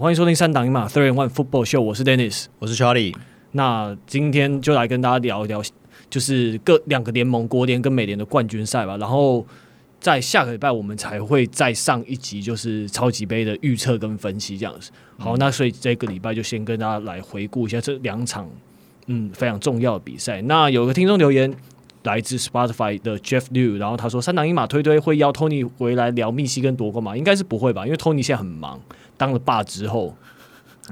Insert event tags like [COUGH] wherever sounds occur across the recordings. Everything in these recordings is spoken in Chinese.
欢迎收听三档一码 Three and One Football Show，我是 Dennis，我是 Charlie。那今天就来跟大家聊一聊，就是各两个联盟国联跟美联的冠军赛吧。然后在下个礼拜我们才会再上一集，就是超级杯的预测跟分析这样子。好，那所以这个礼拜就先跟大家来回顾一下这两场嗯非常重要的比赛。那有个听众留言来自 Spotify 的 Jeff Liu，然后他说三档一码推推会邀 Tony 回来聊密西根夺冠吗？应该是不会吧，因为 Tony 现在很忙，当了爸之后。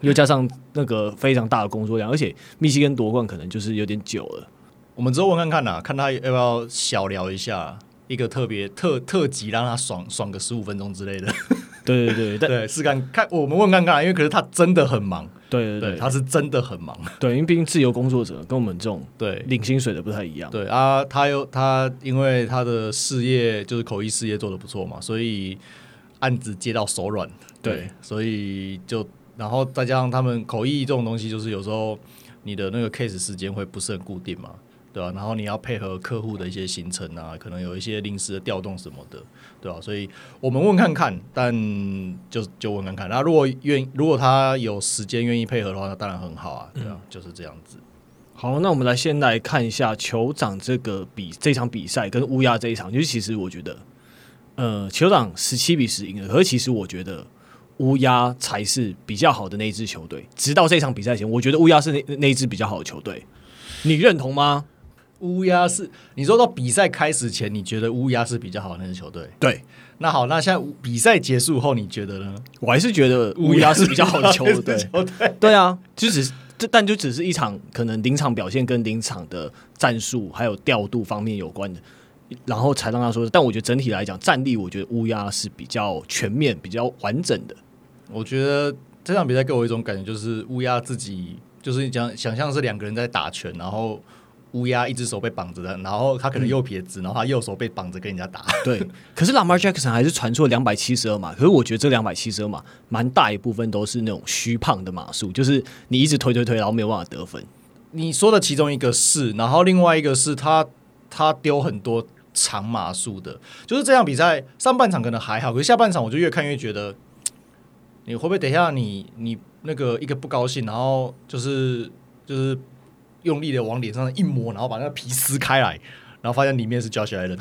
又加上那个非常大的工作量，而且密西根夺冠可能就是有点久了。我们之后问看看呐，看他要不要小聊一下一个特别特特辑，让他爽爽个十五分钟之类的。对对对，[LAUGHS] 对，试看看我们问看看，因为可是他真的很忙。对对对，对，他是真的很忙。对，因为毕竟自由工作者跟我们这种对领薪水的不太一样。对，对啊，他又他因为他的事业就是口译事业做得不错嘛，所以案子接到手软。对，所以就。然后再加上他们口译这种东西，就是有时候你的那个 case 时间会不是很固定嘛，对吧？然后你要配合客户的一些行程啊，可能有一些临时的调动什么的，对吧？所以我们问看看，但就就问看看。那如果愿，如果他有时间愿意配合的话，那当然很好啊，对啊，就是这样子。好，那我们来先来看一下酋长这个比这场比赛跟乌鸦这一场，就是其实我觉得，呃，酋长十七比十赢了，可是其实我觉得。乌鸦才是比较好的那一支球队，直到这场比赛前，我觉得乌鸦是那那一支比较好的球队，你认同吗？乌鸦是你说到比赛开始前，你觉得乌鸦是比较好的那支球队？对，那好，那现在比赛结束后，你觉得呢？我还是觉得乌鸦是比较好的球队。对啊，就只是这，但就只是一场可能临场表现跟临场的战术还有调度方面有关的。然后才让他说，但我觉得整体来讲，战力我觉得乌鸦是比较全面、比较完整的。我觉得这场比赛给我一种感觉，就是乌鸦自己就是你讲想象是两个人在打拳，然后乌鸦一只手被绑着的，然后他可能右撇子，然后他右手被绑着跟人家打。[LAUGHS] 对，可是 Lamar Jackson 还是传出了两百七十二码，可是我觉得这两百七十二码蛮大一部分都是那种虚胖的码数，就是你一直推推推，然后没有办法得分。你说的其中一个是，然后另外一个是他他丢很多长码数的，就是这场比赛上半场可能还好，可是下半场我就越看越觉得。你会不会等一下你你那个一个不高兴，然后就是就是用力的往脸上一摸，然后把那个皮撕开来，然后发现里面是 Josh Allen。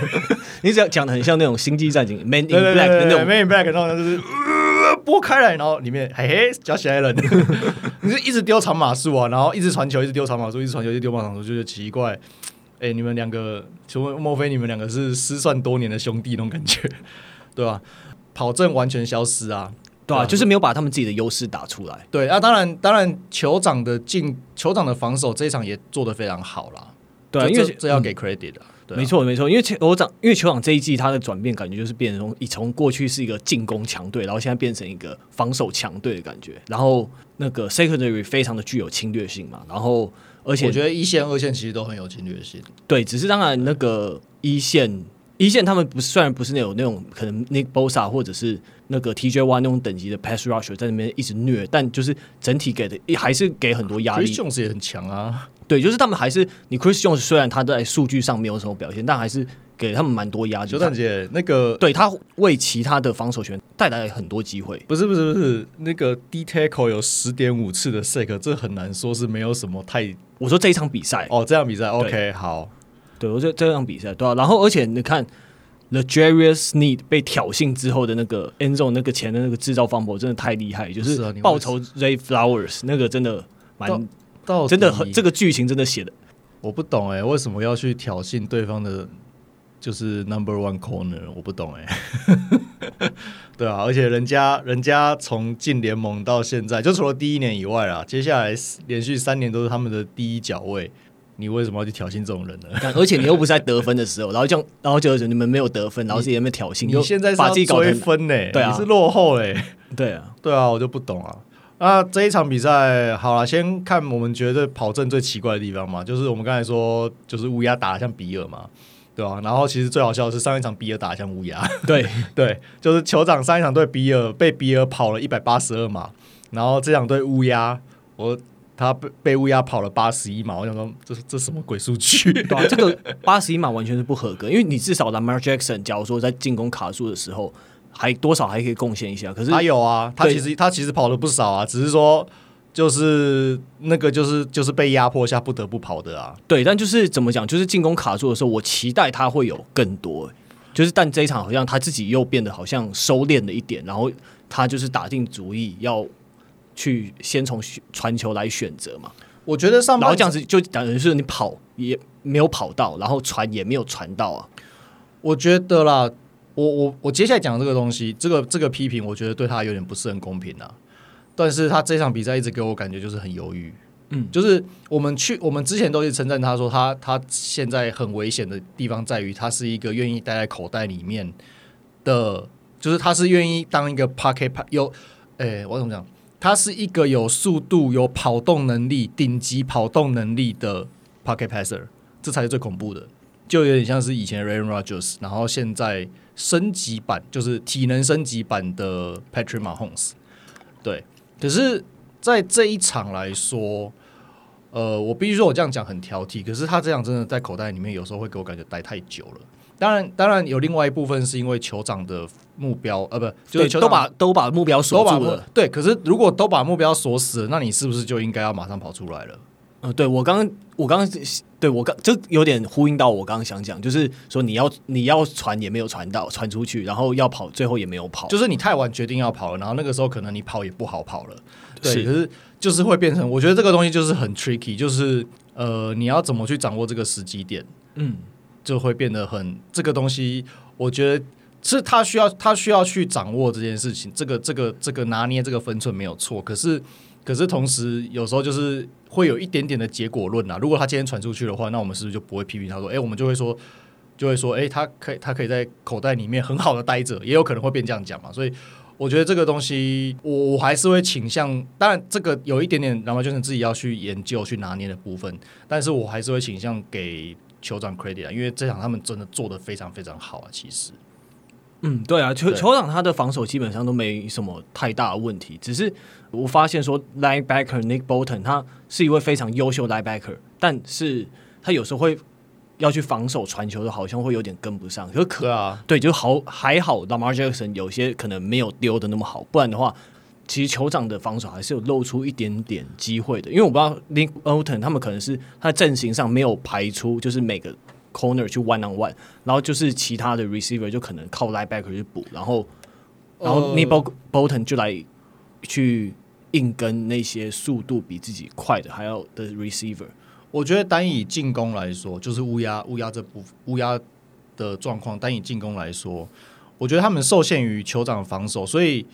[LAUGHS] 你只要讲的很像那种星际战警 [LAUGHS] Man in Black 的那种 Man in Black，然后就是拨开来，然后里面嘿嘿 Josh Allen。[LAUGHS] 你就一直丢长码数啊，然后一直传球，一直丢长码数，一直传球，一直丢长码数，就是奇怪。哎，你们两个，请问莫非你们两个是失散多年的兄弟那种感觉，对吧？跑阵完全消失啊！对啊，就是没有把他们自己的优势打出来。对啊，当然，当然，酋长的进，酋长的防守这一场也做得非常好啦。对，因为这要给 credit 的。没错，没错，因为酋长，因为酋长这一季他的转变感觉就是变成从从过去是一个进攻强队，然后现在变成一个防守强队的感觉。然后那个 secondary 非常的具有侵略性嘛。然后而且我觉得一线、二线其实都很有侵略性。对，只是当然那个一线。一线他们不是虽然不是那种那种可能 Nick Bosa 或者是那个 TJ Watt 那种等级的 Pass Rusher 在那边一直虐，但就是整体给的还是给很多压力。Chris Jones 也很强啊，对，就是他们还是你 Chris Jones 虽然他在数据上没有什么表现，但还是给他们蛮多压力。邱蛋姐，那个对他为其他的防守权带来很多机会。不是不是不是，那个 D tackle 有十点五次的 sack，这很难说是没有什么太。我说这一场比赛哦，这场比赛 OK 好。对，我觉得这场比赛对啊，然后而且你看，L'Jarius Sneed 被挑衅之后的那个 end zone 那个前的那个制造 fumble 真的太厉害，就是报仇 Ray Flowers 那个真的蛮到，真的很这个剧情真的写的，我不懂哎、欸，为什么要去挑衅对方的，就是 Number One Corner，我不懂哎、欸，[LAUGHS] 对啊，而且人家人家从进联盟到现在，就除了第一年以外啦，接下来连续三年都是他们的第一脚位。你为什么要去挑衅这种人呢？而且你又不是在得分的时候，然后这样，[LAUGHS] 然后就你们没有得分，然后自己在那边挑衅，你现在把自己搞追分呢、欸？对啊，你是落后哎、欸，对啊，对啊，我就不懂啊。那这一场比赛好了，先看我们觉得跑阵最奇怪的地方嘛，就是我们刚才说，就是乌鸦打得像比尔嘛，对吧、啊？然后其实最好笑的是上一场比尔打得像乌鸦，[LAUGHS] 对 [LAUGHS] 对，就是酋长上一场对比尔被比尔跑了一百八十二码，然后这场对乌鸦我。他被被乌鸦跑了八十一码，我想说这是这什么鬼数据？对啊，这个八十一码完全是不合格，因为你至少 Lamar Jackson，假如说在进攻卡住的时候，还多少还可以贡献一下。可是他有啊，他其实他其实跑了不少啊，只是说就是那个就是就是被压迫下不得不跑的啊。对，但就是怎么讲，就是进攻卡住的时候，我期待他会有更多。就是但这一场好像他自己又变得好像收敛了一点，然后他就是打定主意要去先从传球来选择嘛。我觉得上然后这样子就等于是你跑也没有跑到，然后传也没有传到啊。我觉得啦，我我我接下来讲这个东西，这个这个批评，我觉得对他有点不是很公平啊。但是他这场比赛一直给我感觉就是很犹豫，嗯，就是我们去我们之前都是称赞他说他他现在很危险的地方在于他是一个愿意待在口袋里面的，就是他是愿意当一个 pocket 有，诶、欸，我怎么讲？他是一个有速度、有跑动能力、顶级跑动能力的 pocket passer，这才是最恐怖的。就有点像是以前 Aaron Rogers，然后现在升级版就是体能升级版的 Patrick Mahomes。对，可是在这一场来说，呃，我必须说我这样讲很挑剔，可是他这样真的在口袋里面，有时候会给我感觉待太久了。当然，当然有另外一部分是因为酋长的目标，呃，不，就是都把都把目标锁住了。对，可是如果都把目标锁死了，那你是不是就应该要马上跑出来了？嗯，对我刚刚，我刚刚，对我刚就有点呼应到我刚刚想讲，就是说你要你要传也没有传到，传出去，然后要跑，最后也没有跑，就是你太晚决定要跑了，然后那个时候可能你跑也不好跑了。对，是可是就是会变成，我觉得这个东西就是很 tricky，就是呃，你要怎么去掌握这个时机点，嗯，就会变得很这个东西，我觉得是他需要他需要去掌握这件事情，这个这个这个拿捏这个分寸没有错，可是。可是同时，有时候就是会有一点点的结果论啊。如果他今天传出去的话，那我们是不是就不会批评他说？哎、我们就会说，就会说，哎、他可以，他可以在口袋里面很好的待着，也有可能会变这样讲嘛。所以我觉得这个东西，我我还是会倾向。当然，这个有一点点，然后就是自己要去研究、去拿捏的部分。但是我还是会倾向给酋长 credit 啊，因为这场他们真的做的非常非常好啊。其实。嗯，对啊，酋酋长他的防守基本上都没什么太大的问题，只是我发现说，linebacker Nick Bolton 他是一位非常优秀 linebacker，但是他有时候会要去防守传球的，好像会有点跟不上。可是可啊，对，就好还好，Lamar Jackson 有些可能没有丢的那么好，不然的话，其实酋长的防守还是有露出一点点机会的。因为我不知道 Nick Bolton 他们可能是他的阵型上没有排出，就是每个。Corner 去 one on one，然后就是其他的 receiver 就可能靠 linebacker 去补，然后然后 Nick Bolton 就来去硬跟那些速度比自己快的还要的 receiver。我觉得单以进攻来说，就是乌鸦乌鸦这部乌鸦的状况，单以进攻来说，我觉得他们受限于酋长防守，所以。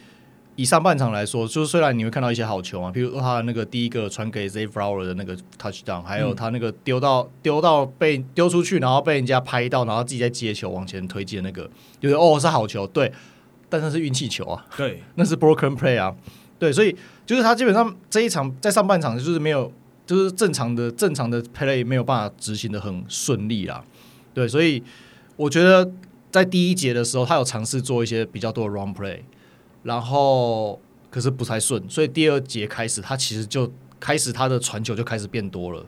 以上半场来说，就是虽然你会看到一些好球啊，比如说他那个第一个传给 Zay Flower 的那个 touchdown，还有他那个丢到丢到被丢出去，然后被人家拍到，然后自己再接球往前推进的那个，就是哦是好球，对，但那是运气球啊，对，[LAUGHS] 那是 broken play 啊，对，所以就是他基本上这一场在上半场就是没有，就是正常的正常的 play 没有办法执行的很顺利啦，对，所以我觉得在第一节的时候，他有尝试做一些比较多的 run play。然后可是不太顺，所以第二节开始，他其实就开始他的传球就开始变多了。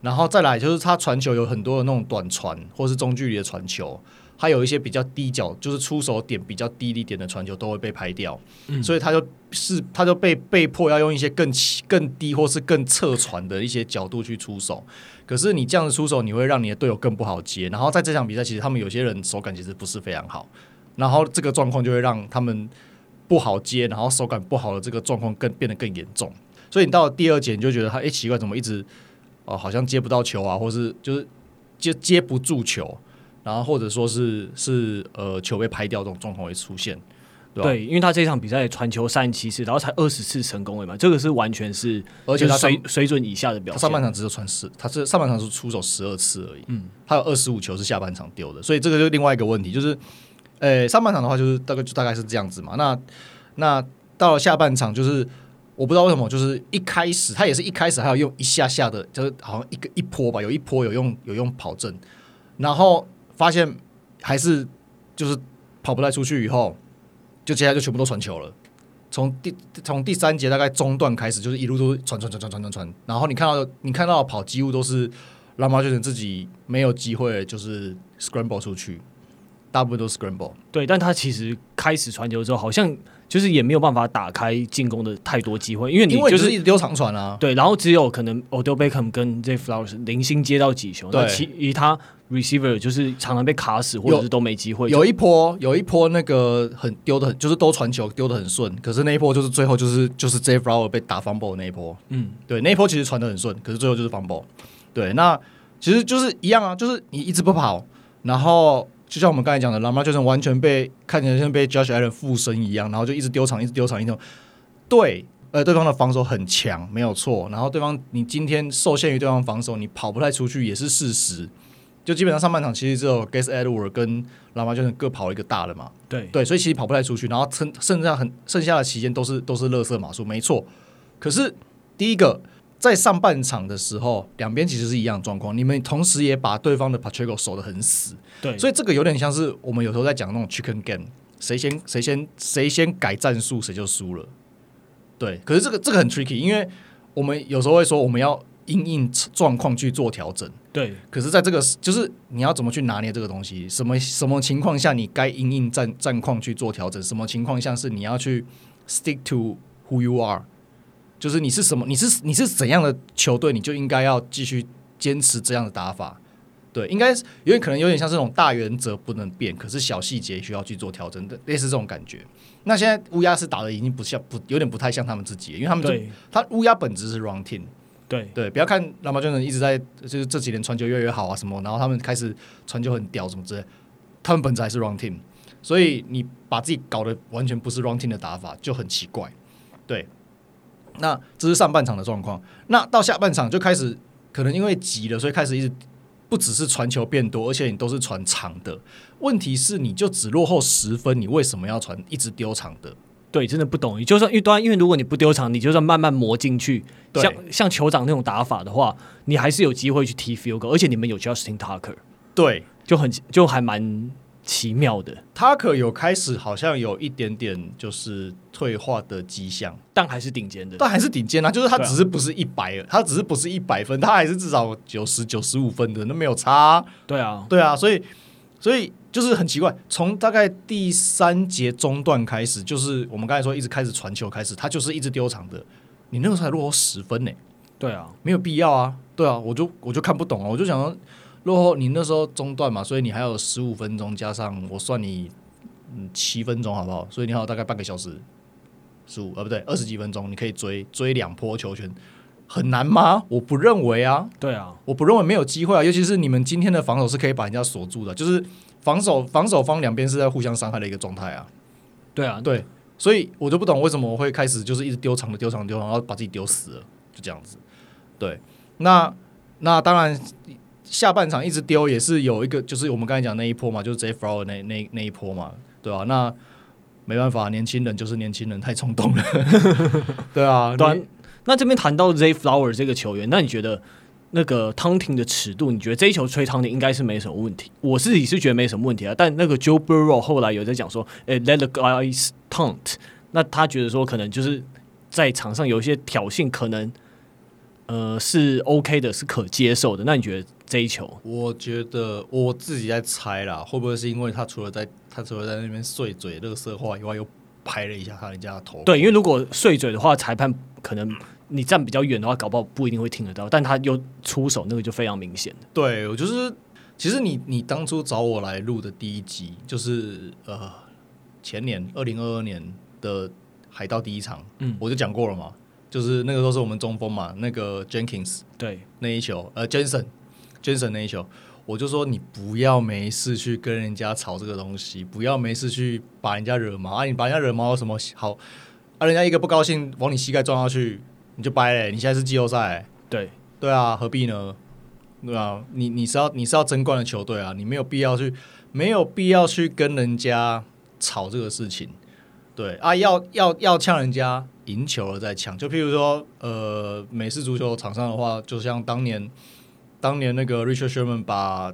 然后再来就是他传球有很多的那种短传或是中距离的传球，还有一些比较低角，就是出手点比较低一点的传球都会被拍掉。嗯，所以他就是他就被被迫要用一些更更低或是更侧传的一些角度去出手。可是你这样子出手，你会让你的队友更不好接。然后在这场比赛，其实他们有些人手感其实不是非常好，然后这个状况就会让他们。不好接，然后手感不好的这个状况更变得更严重，所以你到了第二节你就觉得他哎、欸、奇怪，怎么一直哦、呃、好像接不到球啊，或是就是接接不住球，然后或者说是是呃球被拍掉这种状况会出现，对，对，因为他这场比赛传球三十七次，然后才二十次成功了嘛，这个是完全是而且他水水准以下的表现。上半场只有传十，他是上半场是出手十二次而已，嗯，他有二十五球是下半场丢的，所以这个就另外一个问题，就是。诶、上半场的话就是大概就大概是这样子嘛。那那到了下半场，就是我不知道为什么，就是一开始他也是一开始还有用一下下的，就是好像一个一波吧，有一波有用有用跑阵，然后发现还是就是跑不太出去，以后就接下来就全部都传球了。从第从第三节大概中段开始，就是一路都传传传传传传传，然后你看到你看到跑几乎都是拉马就等自己没有机会，就是 scramble 出去。大部分都是 scramble。对，但他其实开始传球之后，好像就是也没有办法打开进攻的太多机会，因为你就是一直丢长传啊。对，然后只有可能 Odell Beckham 跟 Jay Flowers 零星接到几球，那其余他 receiver 就是常常被卡死，或者是都没机会。有一波，有一波那个很丢的很，就是都传球丢的很顺，可是那一波就是最后就是就是 Jay Flowers 被打 fumble 那一波。嗯，对，那一波其实传的很顺，可是最后就是 fumble。对，那其实就是一样啊，就是你一直不跑，然后。就像我们刚才讲的，Lamar 就是完全被看起来像被 Josh Allen 附身一样，然后就一直丢场，一直丢场，一直对，呃，对方的防守很强，没有错。然后对方，你今天受限于对方防守，你跑不太出去也是事实。就基本上上半场其实只有 Gus Edwards 跟 Lamar 就是各跑一个大的嘛，对对，所以其实跑不太出去。然后剩剩下很剩下的期间都是都是垃圾码数，没错。可是第一个。在上半场的时候，两边其实是一样状况。你们同时也把对方的 Pacheco 守得很死，对，所以这个有点像是我们有时候在讲那种 Chicken Game，谁先谁先谁先改战术，谁就输了。对，可是这个这个很 tricky，因为我们有时候会说我们要因应状况去做调整，对。可是在这个就是你要怎么去拿捏这个东西？什么什么情况下你该因应战战况去做调整？什么情况下是你要去 stick to who you are？就是你是什么？你是你是怎样的球队，你就应该要继续坚持这样的打法。对，应该有点可能有点像这种大原则不能变，可是小细节需要去做调整的，类似这种感觉。那现在乌鸦是打的已经不像不有点不太像他们自己，因为他们就他乌鸦本质是 run team。对对，不要看拉马军人一直在就是这几年传球越来越好啊什么，然后他们开始传球很屌什么之类，他们本质还是 run team。所以你把自己搞得完全不是 run team 的打法就很奇怪。对。那这是上半场的状况，那到下半场就开始可能因为急了，所以开始一直不只是传球变多，而且你都是传长的。问题是你就只落后十分，你为什么要传一直丢长的？对，真的不懂。你就算一端，因为如果你不丢长，你就算慢慢磨进去，像像酋长那种打法的话，你还是有机会去踢 field goal，而且你们有 Justin Tucker，对，就很就还蛮。奇妙的，他可有开始好像有一点点就是退化的迹象，但还是顶尖的，但还是顶尖啊！就是他只是不是一百，啊，他只是不是一百分，他还是至少九十九十五分的，那没有差。对啊，对啊，所以所以就是很奇怪，从大概第三节中段开始，就是我们刚才说一直开始传球开始，他就是一直丢场的，你那个时候才落后十分呢？对啊，没有必要啊，对啊，我就我就看不懂啊，我就想说。落后，你那时候中断嘛，所以你还有十五分钟，加上我算你嗯七分钟好不好？所以你还有大概半个小时，十五呃不对，二十几分钟，你可以追追两波球权，很难吗？[LAUGHS] 我不认为啊。对啊，我不认为没有机会啊，尤其是你们今天的防守是可以把人家锁住的，就是防守防守方两边是在互相伤害的一个状态啊。对啊，对，所以我就不懂为什么我会开始就是一直丢长的丢长丢长，然后把自己丢死了，就这样子。对，那那当然。下半场一直丢也是有一个，就是我们刚才讲那一波嘛，就是 Zay Flowers 那那那一波嘛，对吧、啊？那没办法，年轻人就是年轻人，太冲动了，[LAUGHS] 对啊。对啊，那这边谈到 Zay Flowers 这个球员，那你觉得那个 taunting 的尺度，你觉得这一球吹 taunting 应该是没什么问题？我自己是觉得没什么问题啊。但那个 Joe Burrow 后来有在讲说，哎，let the guys taunt，那他觉得说可能就是在场上有一些挑衅，可能呃是 OK 的，是可接受的。那你觉得？这一球，我觉得我自己在猜啦，会不会是因为他除了在他除了在那边碎嘴、乐色话以外，又拍了一下他人家的头？对，因为如果碎嘴的话，裁判可能你站比较远的话，搞不好不一定会听得到。但他又出手，那个就非常明显。对，我就是其实你你当初找我来录的第一集，就是呃前年二零二二年的海盗第一场，嗯，我就讲过了嘛，就是那个时候是我们中锋嘛，那个 Jenkins 对那一球，呃 Jensen。Jensen 那一球，我就说你不要没事去跟人家吵这个东西，不要没事去把人家惹毛啊！你把人家惹毛有什么好？啊，人家一个不高兴往你膝盖撞下去，你就掰嘞！你现在是季后赛，对对啊，何必呢？对啊，你你是要你是要争冠的球队啊，你没有必要去没有必要去跟人家吵这个事情。对啊，要要要呛人家赢球了再抢，就譬如说呃，美式足球场上的话，就像当年。当年那个 Richard Sherman 把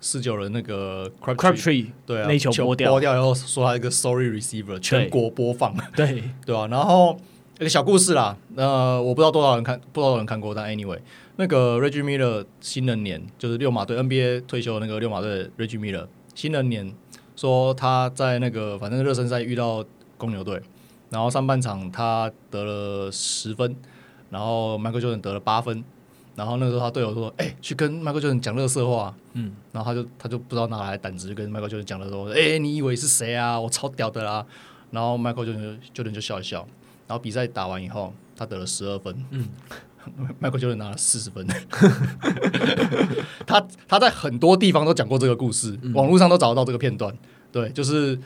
四九人那个 Crabtree 对啊，那球拨掉，拨掉以后说他一个 Sorry Receiver，全国播放，对 [LAUGHS] 对啊，然后一个小故事啦，呃，我不知道多少人看，不知道多少人看过，但 Anyway，那个 Reggie Miller 新人年就是六马队 NBA 退休的那个六马队 Reggie Miller 新人年说他在那个反正热身赛遇到公牛队，然后上半场他得了十分，然后 Michael Jordan 得了八分，然后那个时候他队友说：“哎、欸，去跟 Michael Jordan 讲乐色话。”嗯，然后他就他就不知道哪来胆子，就跟 Michael Jordan 讲了说：“哎、欸，你以为是谁啊？我超屌的啦！”然后 Michael Jordan 就 Jordan 就笑一笑，然后比赛打完以后，他得了十二分。嗯。Michael Jordan 拿了四十分，[LAUGHS] 他他在很多地方都讲过这个故事，嗯、网络上都找得到这个片段。对，就是，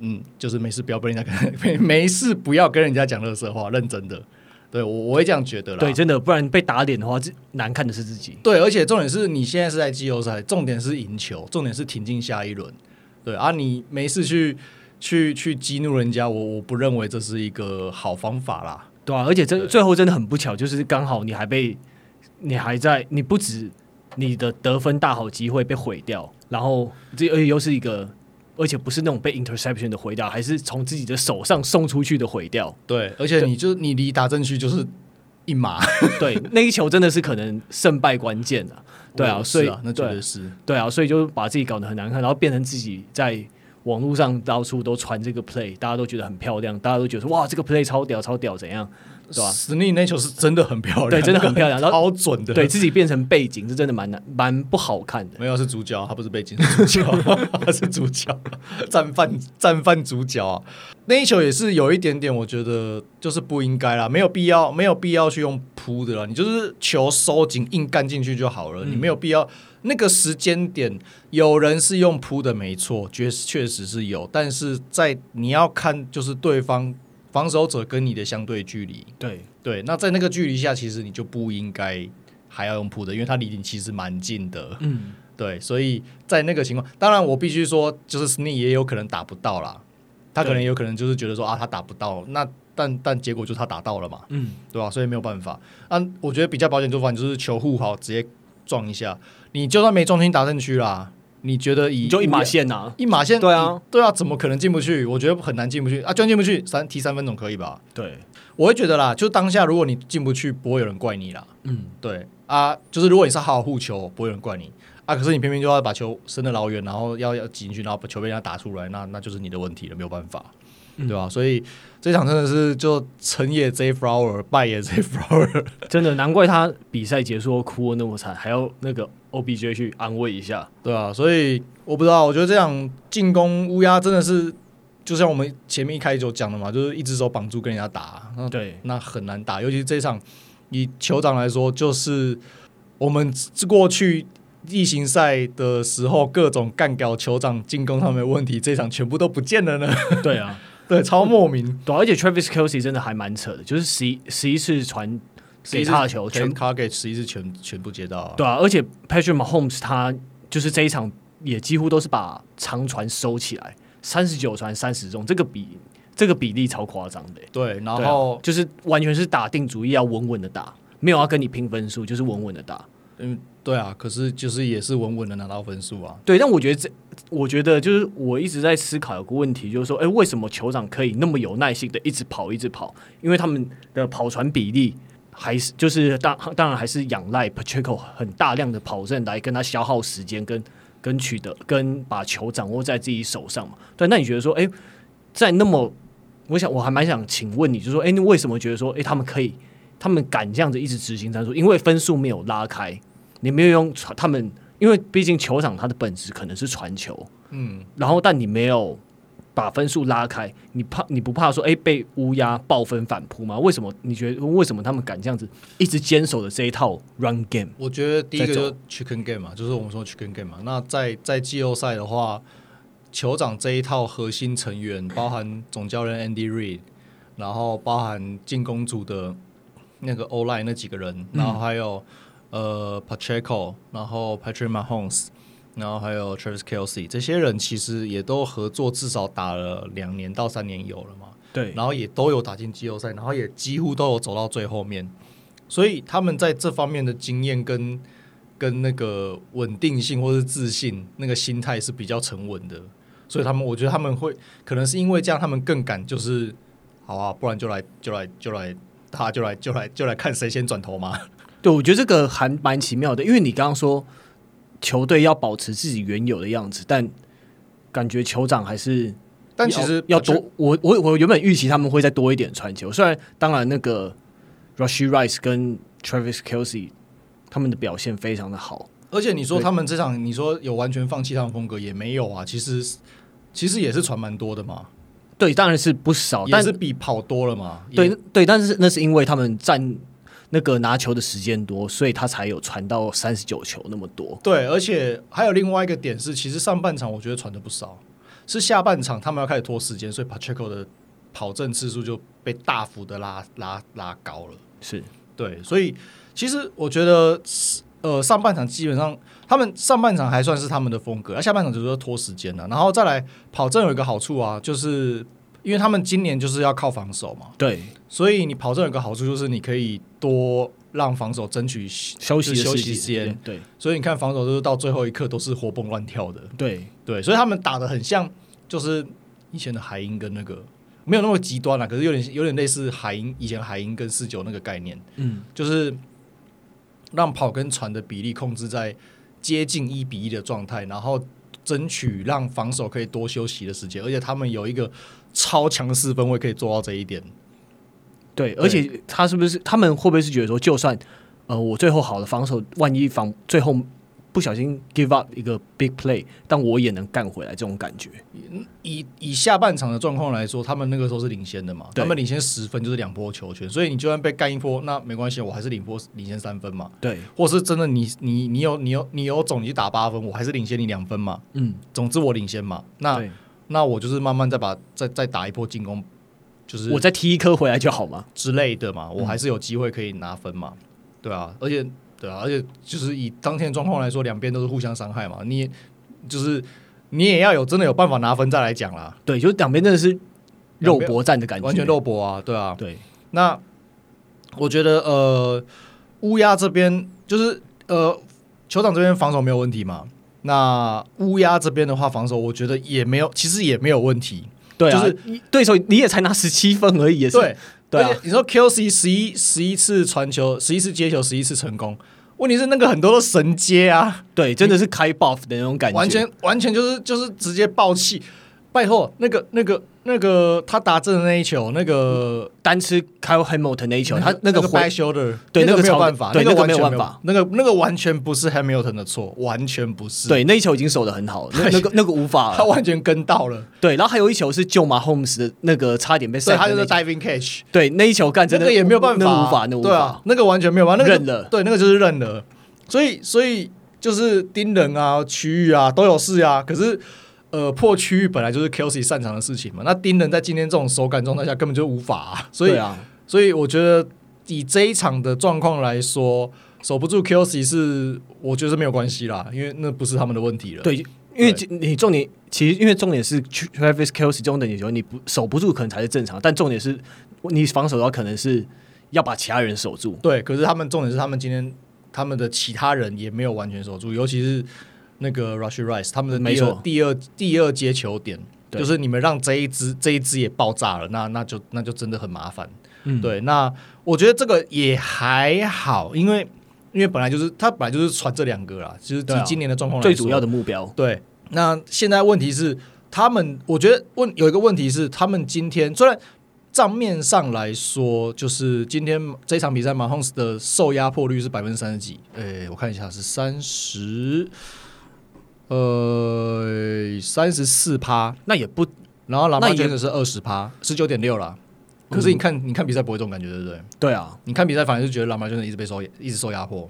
嗯，就是没事不要跟人家 [LAUGHS] 没没事不要跟人家讲乐色话，认真的。对我我会这样觉得啦。对，真的，不然被打脸的话，难看的是自己。对，而且重点是你现在是在季后赛，重点是赢球，重点是挺进下一轮。对啊，你没事去去去激怒人家，我我不认为这是一个好方法啦。对啊，而且这最后真的很不巧，就是刚好你还被你还在，你不止你的得分大好机会被毁掉，然后这而且又是一个，而且不是那种被 interception 的毁掉，还是从自己的手上送出去的毁掉。对，而且你就你离打正区就是一码，[LAUGHS] 对，那一球真的是可能胜败关键啊。对啊，所以那绝对是对，对啊，所以就把自己搞得很难看，然后变成自己在。网络上到处都传这个 play，大家都觉得很漂亮，大家都觉得说哇，这个 play 超屌，超屌，怎样，对吧？史尼那球是真的很漂亮，对，真的很漂亮，[LAUGHS] 然后超准的，对自己变成背景是真的蛮难，蛮不好看的。没有，是主角，他不是背景，是主角，[LAUGHS] 他是主角，战犯战犯主角啊！那一球也是有一点点，我觉得就是不应该啦，没有必要，没有必要去用扑的啦，你就是球收紧硬干进去就好了，嗯、你没有必要。那个时间点，有人是用扑的，没错，确确实是有。但是在你要看，就是对方防守者跟你的相对距离，对对。那在那个距离下，其实你就不应该还要用扑的，因为他离你其实蛮近的。嗯，对。所以在那个情况，当然我必须说，就是 Snead 也有可能打不到啦。他可能有可能就是觉得说啊，他打不到，那但但结果就是他打到了嘛。嗯，对吧？所以没有办法。啊，我觉得比较保险做法就是球护好，直接撞一下。你就算没中心打进去啦，你觉得以就一码线呐，一码线对啊，对啊，怎么可能进不去？我觉得很难进不去啊，就算进不去，三踢三分总可以吧？对，我会觉得啦，就当下如果你进不去，不会有人怪你啦。嗯，对啊，就是如果你是好好护球，不会有人怪你啊。可是你偏偏就要把球伸得老远，然后要要挤进去，然后把球被人家打出来，那那就是你的问题了，没有办法。对吧？所以这场真的是就成也 Zay Flower，败也 Zay Flower，真的难怪他比赛结束后哭得那么惨，还要那个 OBJ 去安慰一下，对啊，所以我不知道，我觉得这场进攻乌鸦真的是，就像我们前面一开始就讲的嘛，就是一只手绑住跟人家打，对，那很难打，尤其是这场以酋长来说，就是我们过去例行赛的时候各种干掉酋长进攻他们的问题，这场全部都不见了呢。对啊。[LAUGHS] 对，超莫名。对，而且 Travis Kelsey 真的还蛮扯的，就是十一十一次传给他的球，全卡给十一次全全部接到啊。对啊，而且 Patrick Mahomes 他就是这一场也几乎都是把长传收起来，三十九传三十中，这个比这个比例超夸张的。对，然后、啊、就是完全是打定主意要稳稳的打，没有要跟你拼分数，就是稳稳的打。嗯。对啊，可是就是也是稳稳的拿到分数啊。对，但我觉得这，我觉得就是我一直在思考有个问题，就是说，哎，为什么酋长可以那么有耐心的一直跑，一直跑？因为他们的跑船比例还是就是当当然还是仰赖 Pacheco 很大量的跑阵来跟他消耗时间，跟跟取得跟把球掌握在自己手上嘛。对，那你觉得说，哎，在那么，我想我还蛮想请问你，就是说，哎，你为什么觉得说，哎，他们可以，他们敢这样子一直执行战术？因为分数没有拉开。你没有用传他们，因为毕竟球场它的本质可能是传球，嗯，然后但你没有把分数拉开，你怕你不怕说哎被乌鸦爆分反扑吗？为什么你觉得为什么他们敢这样子一直坚守的这一套 run game？我觉得第一个就是 chicken game 嘛，就是我们说 chicken game 嘛。那在在季后赛的话，酋长这一套核心成员包含总教练 Andy Reid，然后包含进攻组的那个 O-line 那几个人，然后还有。呃，Pacheco，然后 Patrick Mahomes，然后还有 Travis Kelce，这些人其实也都合作，至少打了两年到三年有了嘛。对，然后也都有打进季后赛，然后也几乎都有走到最后面，所以他们在这方面的经验跟跟那个稳定性或是自信，那个心态是比较沉稳的。所以他们，我觉得他们会可能是因为这样，他们更敢就是，好啊，不然就来就来就来，他就来就来就来看谁先转头嘛。对，我觉得这个还蛮奇妙的，因为你刚刚说球队要保持自己原有的样子，但感觉酋长还是，但其实要多。我我我原本预期他们会再多一点传球，虽然当然那个 Rushy Rice 跟 Travis Kelsey 他们的表现非常的好，而且你说他们这场你说有完全放弃他们风格也没有啊，其实其实也是传蛮多的嘛。对，当然是不少，但是比跑多了嘛。对对，但是那是因为他们占那个拿球的时间多，所以他才有传到三十九球那么多。对，而且还有另外一个点是，其实上半场我觉得传的不少，是下半场他们要开始拖时间，所以 Pacheco 的跑阵次数就被大幅的拉拉拉高了。是对，所以其实我觉得，呃，上半场基本上他们上半场还算是他们的风格，而下半场就是说拖时间了，然后再来跑阵有一个好处啊，就是。因为他们今年就是要靠防守嘛，对，所以你跑这有个好处就是你可以多让防守争取休息休息时间，对，所以你看防守就是到最后一刻都是活蹦乱跳的，对。对，所以他们打的很像，就是以前的海鹰跟那个没有那么极端啦，可是有点有点类似海鹰以前海鹰跟四九那个概念，嗯，就是让跑跟传的比例控制在接近一比一的状态，然后争取让防守可以多休息的时间，而且他们有一个。超强四分位可以做到这一点，对，而且他是不是他们会不会是觉得说，就算呃我最后好的防守，万一防最后不小心 give up 一个 big play，但我也能干回来这种感觉。以以下半场的状况来说，他们那个时候是领先的嘛，他们领先十分就是两波球权，所以你就算被干一波，那没关系，我还是领波领先三分嘛。对，或是真的你你你有你有你有种你打八分，我还是领先你两分嘛。嗯，总之我领先嘛。那那我就是慢慢再把再再打一波进攻，就是我再踢一颗回来就好嘛之类的嘛，我还是有机会可以拿分嘛，嗯、对啊，而且对啊，而且就是以当天的状况来说，两边都是互相伤害嘛，你就是你也要有真的有办法拿分再来讲啦，对，就是两边真的是肉搏战的感觉，完全肉搏啊，对啊，对，那我觉得呃乌鸦这边就是呃酋长这边防守没有问题嘛。那乌鸦这边的话，防守我觉得也没有，其实也没有问题。对啊，就是对手你也才拿十七分而已，也是对。对啊，你说 Kelce 十一十一次传球，十一次接球，十一次成功，问题是那个很多都神接啊，对，真的是开 buff 的那种感觉，完全完全就是就是直接爆气。拜托，那个那个那个他打正的那一球，那个单吃 Kyle Hamilton 那一球，他那个 back shoulder，对，那个没有办法，对，那个没有办法，那个那个完全不是 Hamilton 的错，完全不是。对，那一球已经守得很好，[LAUGHS] 那那个那个无法，他完全跟到了。对，然后还有一球是救马 Holmes 的那个差点被塞，他就是 diving catch。对，那一球干真的也没有办法，那无法，那无法，那个完全没有办法，认了。对，那个就是认了。所以，所以就是盯人啊，区域啊都有事啊，可是。呃，破区域本来就是 Kelsey 擅长的事情嘛。那盯人在今天这种手感状态下根本就无法啊。[LAUGHS] 所以啊，所以我觉得以这一场的状况来说，守不住 Kelsey 是我觉得是没有关系啦，因为那不是他们的问题了。对，因为你重点其实因为重点是 Travis Kelce 这种等级球，你不守不住可能才是正常，但重点是你防守的话，可能是要把其他人守住。对，可是他们重点是他们今天他们的其他人也没有完全守住，尤其是。那个 Rashee Rice 他们的第二第二第二接球点，就是你们让这一支这一支也爆炸了，那那就那就真的很麻烦。嗯，对，那我觉得这个也还好，因为因为本来就是他本来就是传这两个啦，就是以今年的状况最主要的目标。对，那现在问题是他们，我觉得问有一个问题是，他们今天虽然账面上来说，就是今天这场比赛，Mahomes 的受压迫率是百分之三十几，诶，我看一下是三十。呃，三十四趴，那也不，然后 Lamar Jackson 是二十趴，十九点六了。可是你看，你看比赛不会这种感觉，对不对？对啊，你看比赛反而是觉得 Lamar Jackson 一直被受，一直受压迫。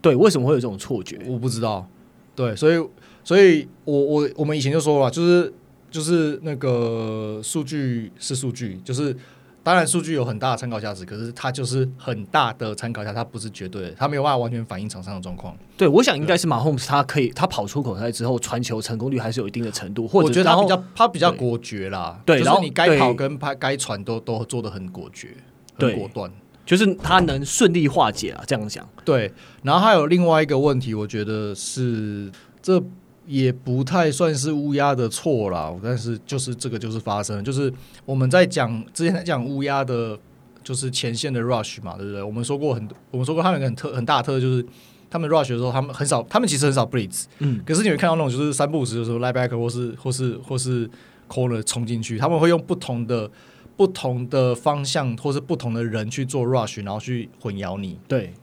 对，为什么会有这种错觉？我不知道。对，所以，所以我我我们以前就说了，就是就是那个数据是数据，就是。当然，数据有很大的参考价值，可是它就是很大的参考价，它不是绝对的，它没有办法完全反映场上的状况。对，我想应该是马洪斯，他可以，他跑出口袋之后，传球成功率还是有一定的程度，或者我觉得他比较他比较果决啦。对，然后你该跑跟拍该传都都做的很果决，很果断，就是他能顺利化解啊。这样讲，对。然后还有另外一个问题，我觉得是这。也不太算是乌鸦的错啦，但是就是这个就是发生了，就是我们在讲之前在讲乌鸦的，就是前线的 rush 嘛，对不对？我们说过很，我们说过他有个很特很大特色，就是他们 rush 的时候，他们很少，他们其实很少 blitz，嗯，可是你会看到那种就是三不五时的时候，linebacker 或是或是或是 corner 冲进去，他们会用不同的不同的方向或是不同的人去做 rush，然后去混淆你。对，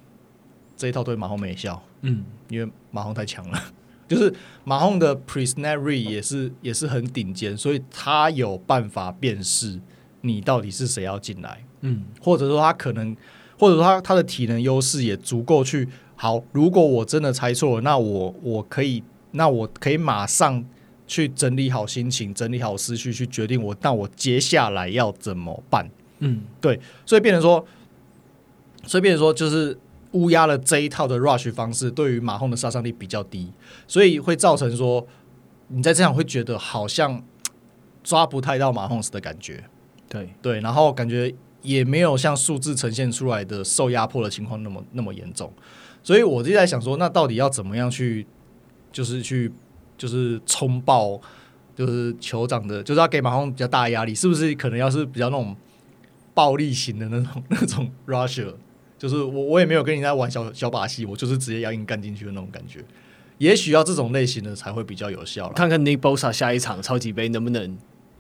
这一套对马洪没效，嗯，因为马洪太强了，就是马洪的 read 也是也是很顶尖，所以他有办法辨识你到底是谁要进来，嗯，或者说他可能。或者说他他的体能优势也足够去好，如果我真的猜错了，那我我可以，那我可以马上去整理好心情，整理好思绪，去决定我那我接下来要怎么办？嗯，对，所以变成说，所以变成说，就是乌鸦的这一套的 rush 方式，对于马洪的杀伤力比较低，所以会造成说，你在这样会觉得好像抓不太到马洪斯的感觉，对对，然后感觉。也没有像数字呈现出来的受压迫的情况那么那么严重，所以我就在想说，那到底要怎么样去，就是去，就是冲爆，就是酋长的，就是要给马洪比较大压力，是不是？可能要是比较那种暴力型的那种 [LAUGHS] 那种 rusher，就是我我也没有跟你在玩小小把戏，我就是直接要硬干进去的那种感觉。也许要这种类型的才会比较有效。看看 Nick Bosa 下一场超级杯能不能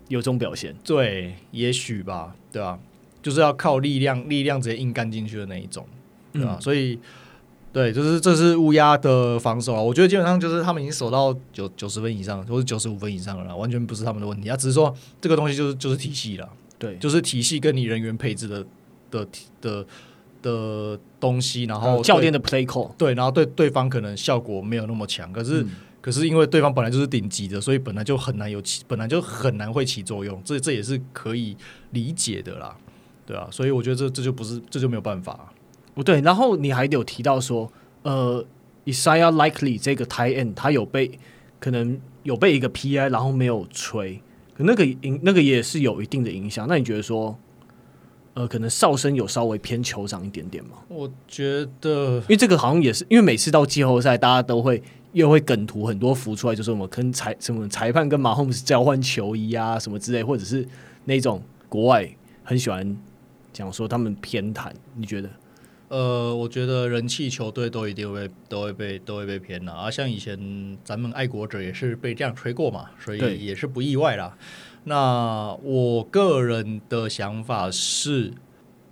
有这种表现？对，也许吧，对吧？就是要靠力量，力量直接硬干进去的那一种，对吧？嗯、所以，对，就是这是乌鸦的防守啊。我觉得基本上就是他们已经守到九九十分以上，或者九十五分以上了啦，完全不是他们的问题。啊只是说这个东西就是就是体系了，对，就是体系跟你人员配置的的的的东西，然后教练的 play call，对，然后对对方可能效果没有那么强，可是、嗯、可是因为对方本来就是顶级的，所以本来就很难有起，本来就很难会起作用，这这也是可以理解的啦。对啊，所以我觉得这这就不是，这就没有办法。不对，然后你还有提到说，呃，Isaiah Likely 这个 tight end 他有被可能有被一个 PI，然后没有吹，可那个影那个也是有一定的影响。那你觉得说，呃，可能哨声有稍微偏酋长一点点吗？我觉得，因为这个好像也是，因为每次到季后赛，大家都会又会梗图很多浮出来，就是我们跟裁什么裁判跟马洪斯交换球衣啊什么之类，或者是那种国外很喜欢。讲说他们偏袒，你觉得？呃，我觉得人气球队都一定会都会被都会被偏了啊。像以前咱们爱国者也是被这样吹过嘛，所以也是不意外啦。那我个人的想法是，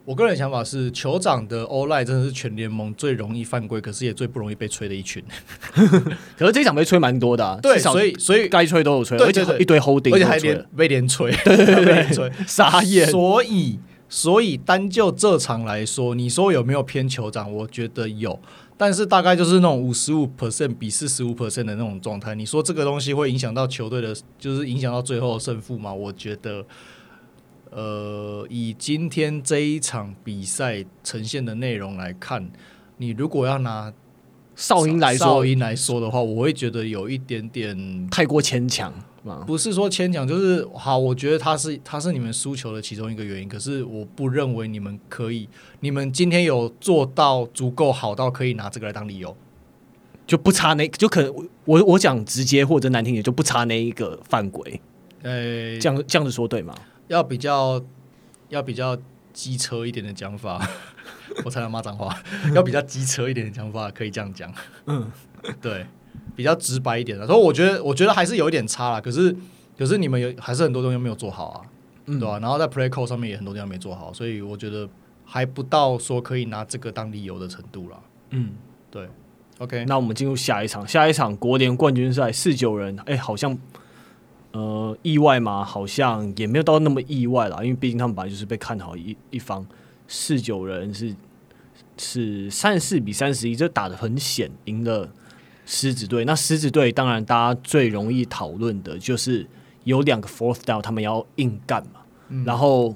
我个人的想法是，酋长的 O-line 真的是全联盟最容易犯规，可是也最不容易被吹的一群。[LAUGHS] 可是这一场被吹蛮多的，啊，[LAUGHS] 对，所以所以该吹都有吹，而且一堆 holding，而且还连被连吹，对对对，被连吹，[LAUGHS] 傻眼。所以。所以单就这场来说，你说有没有偏酋长？我觉得有，但是大概就是那种五十五 percent 比四十五 percent 的那种状态。你说这个东西会影响到球队的，就是影响到最后的胜负吗？我觉得，呃，以今天这一场比赛呈现的内容来看，你如果要拿哨音来说，哨音来说的话，我会觉得有一点点太过牵强。不是说牵强，就是好。我觉得他是他是你们输球的其中一个原因，可是我不认为你们可以，你们今天有做到足够好到可以拿这个来当理由，就不差那，就可能我我讲直接或者难听点，就不差那一个犯规。呃、欸，这样这样子说对吗？要比较要比较机车一点的讲法，我才能骂脏话。要比较机车一点的讲法，[LAUGHS] [LAUGHS] 可以这样讲。嗯，对。比较直白一点的，所以我觉得，我觉得还是有一点差啦。可是，可是你们有还是很多东西没有做好啊，嗯、对吧、啊？然后在 play call 上面也很多地方没做好，所以我觉得还不到说可以拿这个当理由的程度啦。嗯，对。OK，那我们进入下一场，下一场国联冠军赛四九人，哎、欸，好像呃意外嘛？好像也没有到那么意外啦，因为毕竟他们本来就是被看好一一方，四九人是是三十四比三十一，这打的很险，赢了。狮子队，那狮子队当然大家最容易讨论的就是有两个 fourth down，他们要硬干嘛。嗯、然后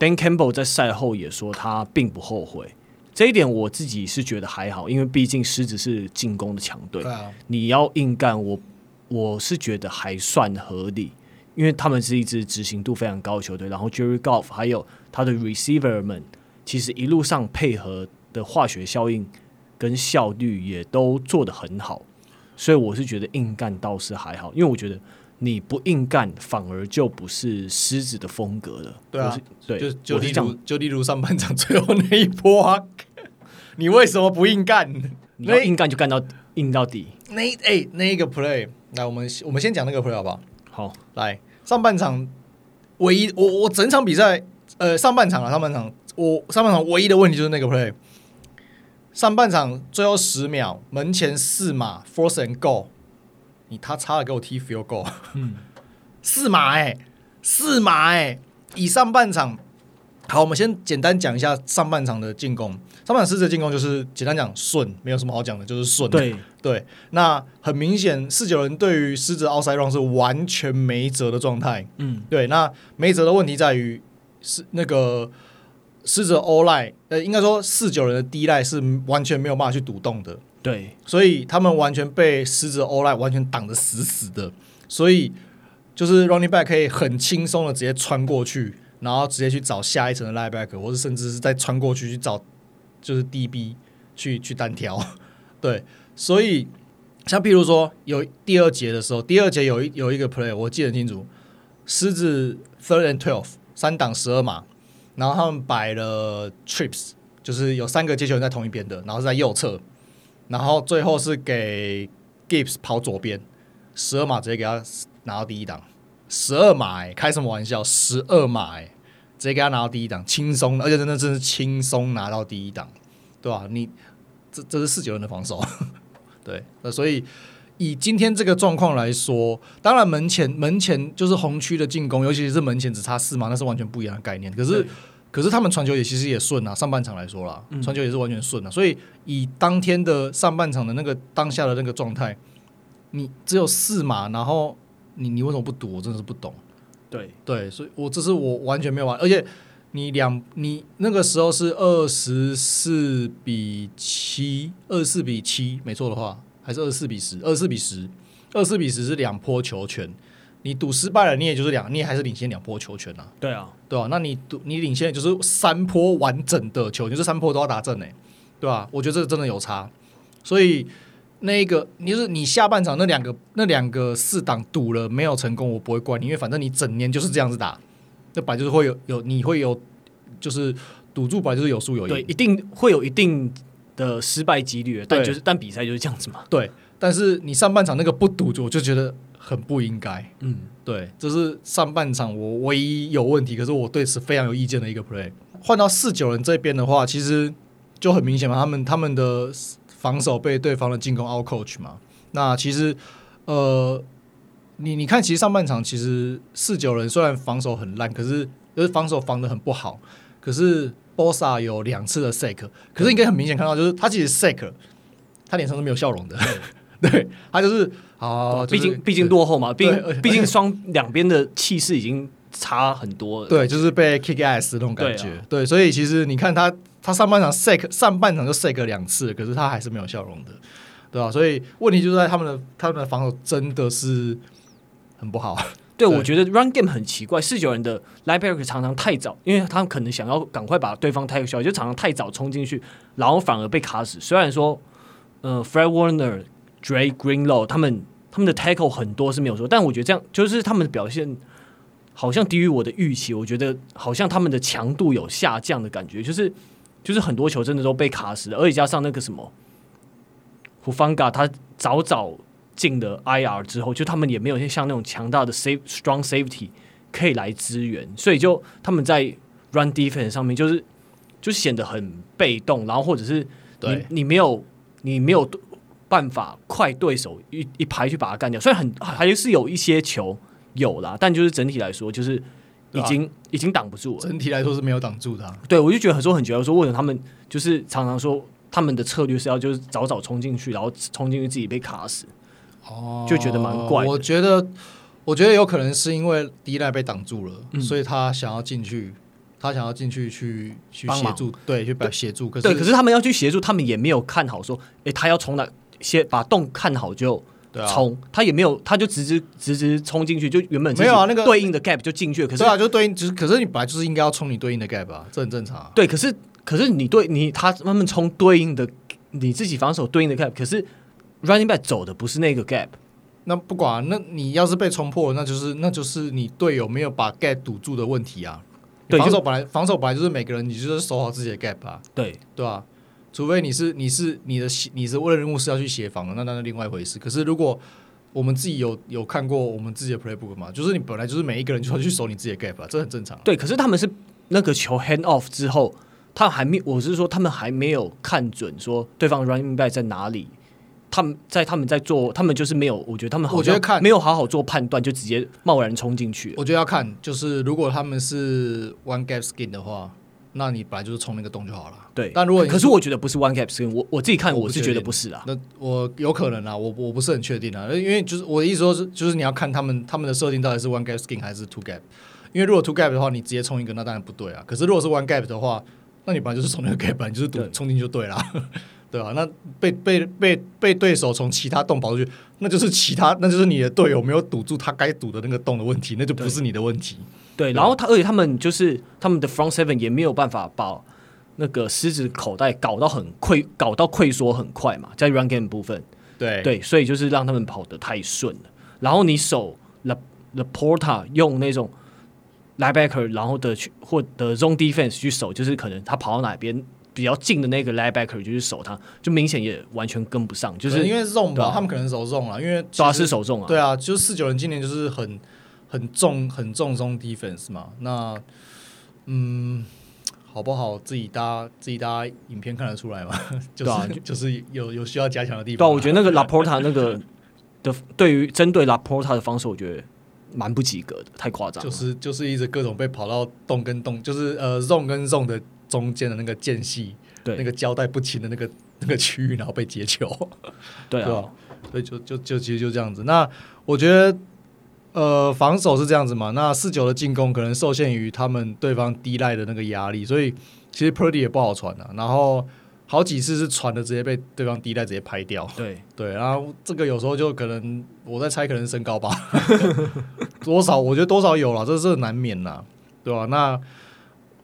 Dan Campbell 在赛后也说他并不后悔，这一点我自己是觉得还好，因为毕竟狮子是进攻的强队，啊、你要硬干，我我是觉得还算合理，因为他们是一支执行度非常高的球队，然后 Jerry Golf 还有他的 receiver 们，其实一路上配合的化学效应。跟效率也都做得很好，所以我是觉得硬干倒是还好，因为我觉得你不硬干反而就不是狮子的风格了。对啊，对，就就例如就例如上半场最后那一波啊，[LAUGHS] 你为什么不硬干？你要硬干就干到硬到底。那哎、欸，那一个 play，来，我们我们先讲那个 play 好不好？好，来上半场唯一我我整场比赛呃上半场啊上半场我上半场唯一的问题就是那个 play。上半场最后十秒门前四码 force and go，你他差了给我踢 field goal，嗯，四码哎、欸，四码哎、欸，以上半场。好，我们先简单讲一下上半场的进攻。上半场狮子的进攻就是简单讲顺，没有什么好讲的，就是顺。对对，那很明显，四九人对于狮子 outside run 是完全没辙的状态。嗯，对。那没辙的问题在于是那个狮子 O line，呃，应该说四九人的 D line 是完全没有办法去堵洞的。对，所以他们完全被狮子 O line 完全挡得死死的，所以就是 running back 可以很轻松的直接穿过去。然后直接去找下一层的 linebacker，或者甚至是再穿过去去找就是 DB 去去单挑，[LAUGHS] 对，所以像譬如说有第二节的时候，第二节有一有一个 play 我记得很清楚，狮子 third and twelve 三档十二码，然后他们摆了 trips，就是有三个接球人在同一边的，然后是在右侧，然后最后是给 Gibbs 跑左边，十二码直接给他拿到第一档。十二码哎，开什么玩笑？十二码哎，直接给他拿到第一档，轻松，而且真的真是轻松拿到第一档，对吧？你这这是四九人的防守，[LAUGHS] 对，那所以以今天这个状况来说，当然门前门前就是红区的进攻，尤其是门前只差四码，那是完全不一样的概念。可是可是他们传球也其实也顺啊，上半场来说啦，传球也是完全顺啊。所以以当天的上半场的那个当下的那个状态，你只有四码，然后。你你为什么不赌？我真的是不懂。对对，所以我这是我完全没有玩。而且你两你那个时候是二十四比七，二十四比七，没错的话，还是二十四比十，二十四比十，二十四比十是两波球权。你赌失败了，你也就是两，你也还是领先两波球权啊。对啊，对吧、啊？那你赌你领先就是三波完整的球，就是三波都要打正诶，对吧、啊？我觉得这个真的有差，所以。那个，你就是你下半场那两个那两个四档赌了没有成功，我不会怪你，因为反正你整年就是这样子打，那本来就是会有有你会有就是赌注本来就是有输有赢，对，一定会有一定的失败几率，但就是但比赛就是这样子嘛。对，但是你上半场那个不赌，我就觉得很不应该。嗯，对，这是上半场我唯一有问题，可是我对此非常有意见的一个 play。换到四九人这边的话，其实就很明显嘛，他们他们的。防守被对方的进攻 out coach 嘛？那其实，呃，你你看，其实上半场其实四九人虽然防守很烂，可是就是防守防的很不好。可是 Bosa 有两次的 sack，可是应该很明显看到，就是他其实 sack，他脸上是没有笑容的。对，[LAUGHS] 他就是啊，毕竟毕竟落后嘛，毕毕竟双两边的气势已经差很多了。对，就是被 kick ass 那种感觉。对，啊、对，所以其实你看他。他上半场 sack 上半场就 sack 两次，可是他还是没有笑容的，对吧？所以问题就在他们的他们的防守真的是很不好。对，我觉得 run game 很奇怪，四九人的 linebacker 常常太早，因为他们可能想要赶快把对方 tackle 就常常太早冲进去，然后反而被卡死。虽然说，呃，Fred Warner、Dre Greenlow 他们他们的 tackle 很多是没有说，但我觉得这样就是他们的表现好像低于我的预期。我觉得好像他们的强度有下降的感觉，就是。就是很多球真的都被卡死了，而且加上那个什么胡方嘎，他早早进了 IR 之后，就他们也没有像那种强大的 safe strong safety 可以来支援，所以就他们在 run defense 上面就是就显得很被动，然后或者是你你没有你没有办法快对手一一排去把它干掉，虽然很还是有一些球有啦，但就是整体来说就是。已经、啊、已经挡不住了，整体来说是没有挡住的、啊。对，我就觉得很说很绝，我说为什么他们就是常常说他们的策略是要就是早早冲进去，然后冲进去自己被卡死，哦，就觉得蛮怪。我觉得我觉得有可能是因为第一代被挡住了，嗯、所以他想要进去，他想要进去去去协助，忙对，去把协助。可是对，可是他们要去协助，他们也没有看好说，哎，他要从哪先把洞看好就。冲，他也没有，他就直直直直冲进去，就原本没有啊，那个对应的 gap 就进去了。可是对啊，就对应，就是可是你本来就是应该要冲你对应的 gap 啊，这很正常啊。对，可是可是你对你他慢慢冲对应的你自己防守对应的 gap，可是 running back 走的不是那个 gap，那不管，那你要是被冲破了，那就是那就是你队友没有把 gap 堵住的问题啊。对，防守本来防守本来就是每个人，你就是守好自己的 gap 啊。对，对啊。除非你是你是你的你是为了任务是要去协防的，那那是另外一回事。可是如果我们自己有有看过我们自己的 playbook 嘛，就是你本来就是每一个人就要去守你自己的 gap 啊，这很正常。对，可是他们是那个球 hand off 之后，他还没，我是说他们还没有看准说对方 running back 在哪里。他们在他们在做，他们就是没有，我觉得他们好像没有好好做判断，就直接贸然冲进去。我觉得要看，就是如果他们是 one gap skin 的话，那你本来就是冲那个洞就好了。对，但如果可是我觉得不是 one gap skin，我我自己看我是觉得不是啊。那我有可能啊，我我不是很确定啊，因为就是我的意思说是，就是你要看他们他们的设定到底是 one gap skin 还是 two gap。因为如果 two gap 的话，你直接冲一个，那当然不对啊。可是如果是 one gap 的话，那你本来就是冲那个 gap，本来就是赌冲进去就对了。对啊，那被被被被对手从其他洞跑出去，那就是其他，那就是你的队友没有堵住他该堵的那个洞的问题，那就不是你的问题。对，对，然后他而且他们就是他们的 front seven 也没有办法把那个狮子口袋搞到很溃，搞到溃缩很快嘛，在 run game 部分。对对，所以就是让他们跑得太顺了。然后你守 the the porter 用那种 linebacker，然后的去或的 zone defense 去守，就是可能他跑到哪边。比较近的那个 linebacker 就去守他，就明显也完全跟不上，就是因为 zone 吧，他们可能守 zone 了，因为抓是守 zone 啊，对啊，就是四九人今年就是很很重很重 zone defense 嘛，那嗯，好不好？自己搭自己搭影片看得出来嘛，[LAUGHS] 就是、啊、就是有有需要加强的地方。对、啊，我觉得那个 LaPorta 那个的对于针对 LaPorta 的防守，我觉得蛮不及格的，太夸张。就是就是一直各种被跑到洞跟洞，就是呃 zone 跟 zone 的。中间的那个间隙，对那个交代不清的那个 [LAUGHS] 那个区域，然后被截球，[LAUGHS] 对啊，对所以就就就其实就这样子。那我觉得，呃，防守是这样子嘛。那四九的进攻可能受限于他们对方低赖的那个压力，所以其实 Purdy 也不好传啊。然后好几次是传的直接被对方低赖直接拍掉。对对，然后这个有时候就可能我在猜，可能身高吧，[LAUGHS] 多少我觉得多少有了，这是难免呐，对吧、啊？那。